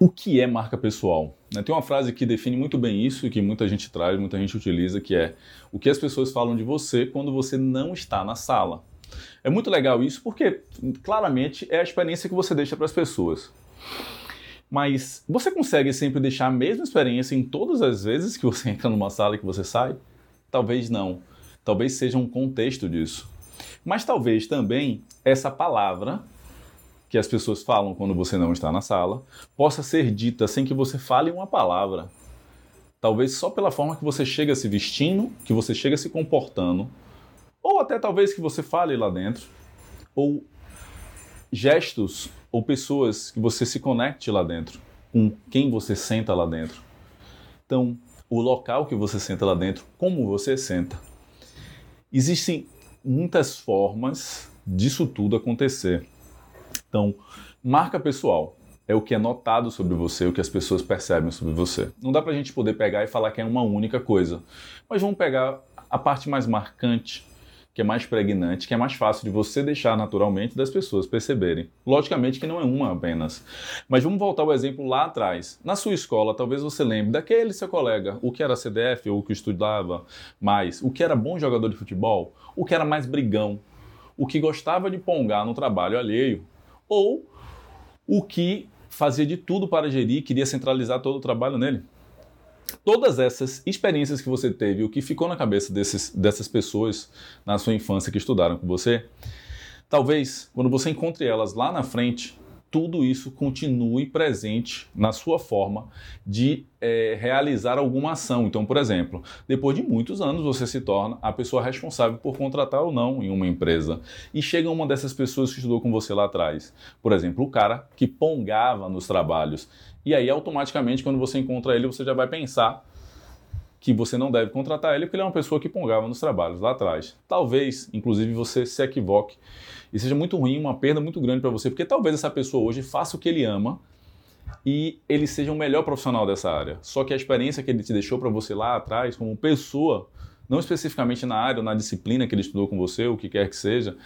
o que é marca pessoal? Né, tem uma frase que define muito bem isso e que muita gente traz, muita gente utiliza, que é o que as pessoas falam de você quando você não está na sala. É muito legal isso porque, claramente, é a experiência que você deixa para as pessoas. Mas você consegue sempre deixar a mesma experiência em todas as vezes que você entra numa sala e que você sai? Talvez não. Talvez seja um contexto disso. Mas talvez também essa palavra que as pessoas falam quando você não está na sala possa ser dita sem que você fale uma palavra. Talvez só pela forma que você chega se vestindo, que você chega se comportando, ou até talvez que você fale lá dentro, ou gestos ou pessoas que você se conecte lá dentro, com quem você senta lá dentro. Então, o local que você senta lá dentro, como você senta. Existem muitas formas disso tudo acontecer. Então, marca pessoal é o que é notado sobre você, o que as pessoas percebem sobre você. Não dá pra gente poder pegar e falar que é uma única coisa, mas vamos pegar a parte mais marcante, que é mais pregnante, que é mais fácil de você deixar naturalmente das pessoas perceberem. Logicamente que não é uma apenas. Mas vamos voltar ao exemplo lá atrás. Na sua escola, talvez você lembre daquele seu colega, o que era CDF ou o que estudava mais, o que era bom jogador de futebol, o que era mais brigão, o que gostava de pongar no trabalho alheio, ou o que fazia de tudo para gerir, queria centralizar todo o trabalho nele. Todas essas experiências que você teve, o que ficou na cabeça desses, dessas pessoas na sua infância que estudaram com você, talvez quando você encontre elas lá na frente, tudo isso continue presente na sua forma de é, realizar alguma ação. Então, por exemplo, depois de muitos anos, você se torna a pessoa responsável por contratar ou não em uma empresa. E chega uma dessas pessoas que estudou com você lá atrás. Por exemplo, o cara que pongava nos trabalhos. E aí, automaticamente, quando você encontra ele, você já vai pensar que você não deve contratar ele porque ele é uma pessoa que pongava nos trabalhos lá atrás. Talvez, inclusive, você se equivoque e seja muito ruim, uma perda muito grande para você, porque talvez essa pessoa hoje faça o que ele ama e ele seja o melhor profissional dessa área. Só que a experiência que ele te deixou para você lá atrás, como pessoa, não especificamente na área ou na disciplina que ele estudou com você, o que quer que seja,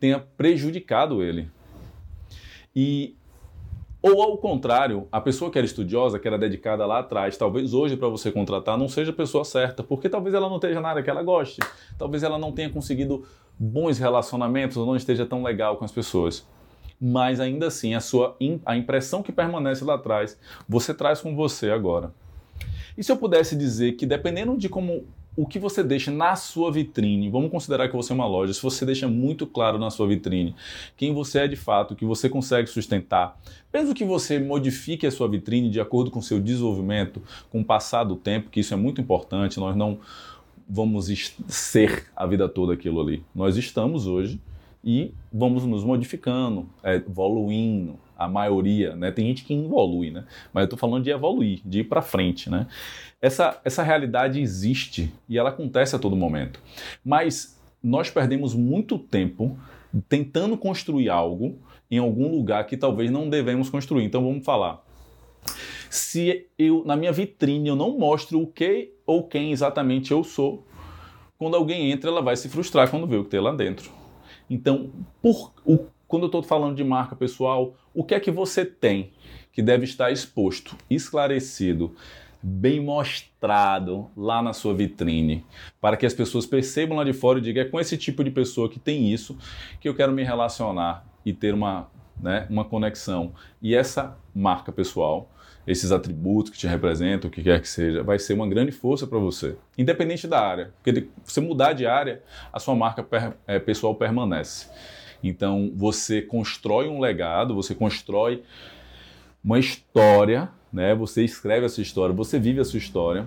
tenha prejudicado ele. E ou ao contrário, a pessoa que era estudiosa, que era dedicada lá atrás, talvez hoje para você contratar não seja a pessoa certa, porque talvez ela não esteja na área que ela goste, talvez ela não tenha conseguido bons relacionamentos ou não esteja tão legal com as pessoas. Mas ainda assim, a sua a impressão que permanece lá atrás, você traz com você agora. E se eu pudesse dizer que dependendo de como o que você deixa na sua vitrine, vamos considerar que você é uma loja, se você deixa muito claro na sua vitrine quem você é de fato, que você consegue sustentar, mesmo que você modifique a sua vitrine de acordo com o seu desenvolvimento, com o passar do tempo, que isso é muito importante, nós não vamos ser a vida toda aquilo ali. Nós estamos hoje e vamos nos modificando, é, evoluindo, a maioria, né? Tem gente que evolui, né? Mas eu estou falando de evoluir, de ir para frente, né? Essa, essa realidade existe e ela acontece a todo momento. Mas nós perdemos muito tempo tentando construir algo em algum lugar que talvez não devemos construir. Então vamos falar. Se eu na minha vitrine eu não mostro o que ou quem exatamente eu sou, quando alguém entra, ela vai se frustrar quando vê o que tem lá dentro. Então, por, o, quando eu estou falando de marca pessoal, o que é que você tem que deve estar exposto, esclarecido, bem mostrado lá na sua vitrine, para que as pessoas percebam lá de fora e digam: é com esse tipo de pessoa que tem isso que eu quero me relacionar e ter uma, né, uma conexão. E essa marca pessoal, esses atributos que te representam, o que quer que seja, vai ser uma grande força para você, independente da área. Porque você mudar de área, a sua marca é, pessoal permanece. Então você constrói um legado, você constrói uma história, né? Você escreve a sua história, você vive a sua história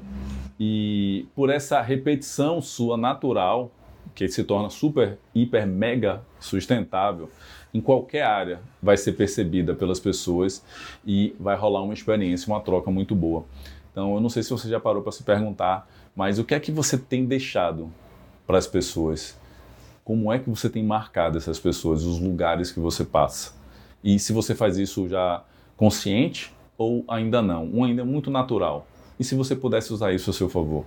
e por essa repetição sua natural, que se torna super, hiper, mega sustentável, em qualquer área vai ser percebida pelas pessoas e vai rolar uma experiência, uma troca muito boa. Então, eu não sei se você já parou para se perguntar, mas o que é que você tem deixado para as pessoas? Como é que você tem marcado essas pessoas, os lugares que você passa. E se você faz isso já consciente ou ainda não, um ainda é muito natural. E se você pudesse usar isso a seu favor,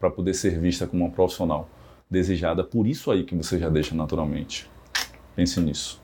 para poder ser vista como uma profissional desejada por isso aí que você já deixa naturalmente. Pense nisso.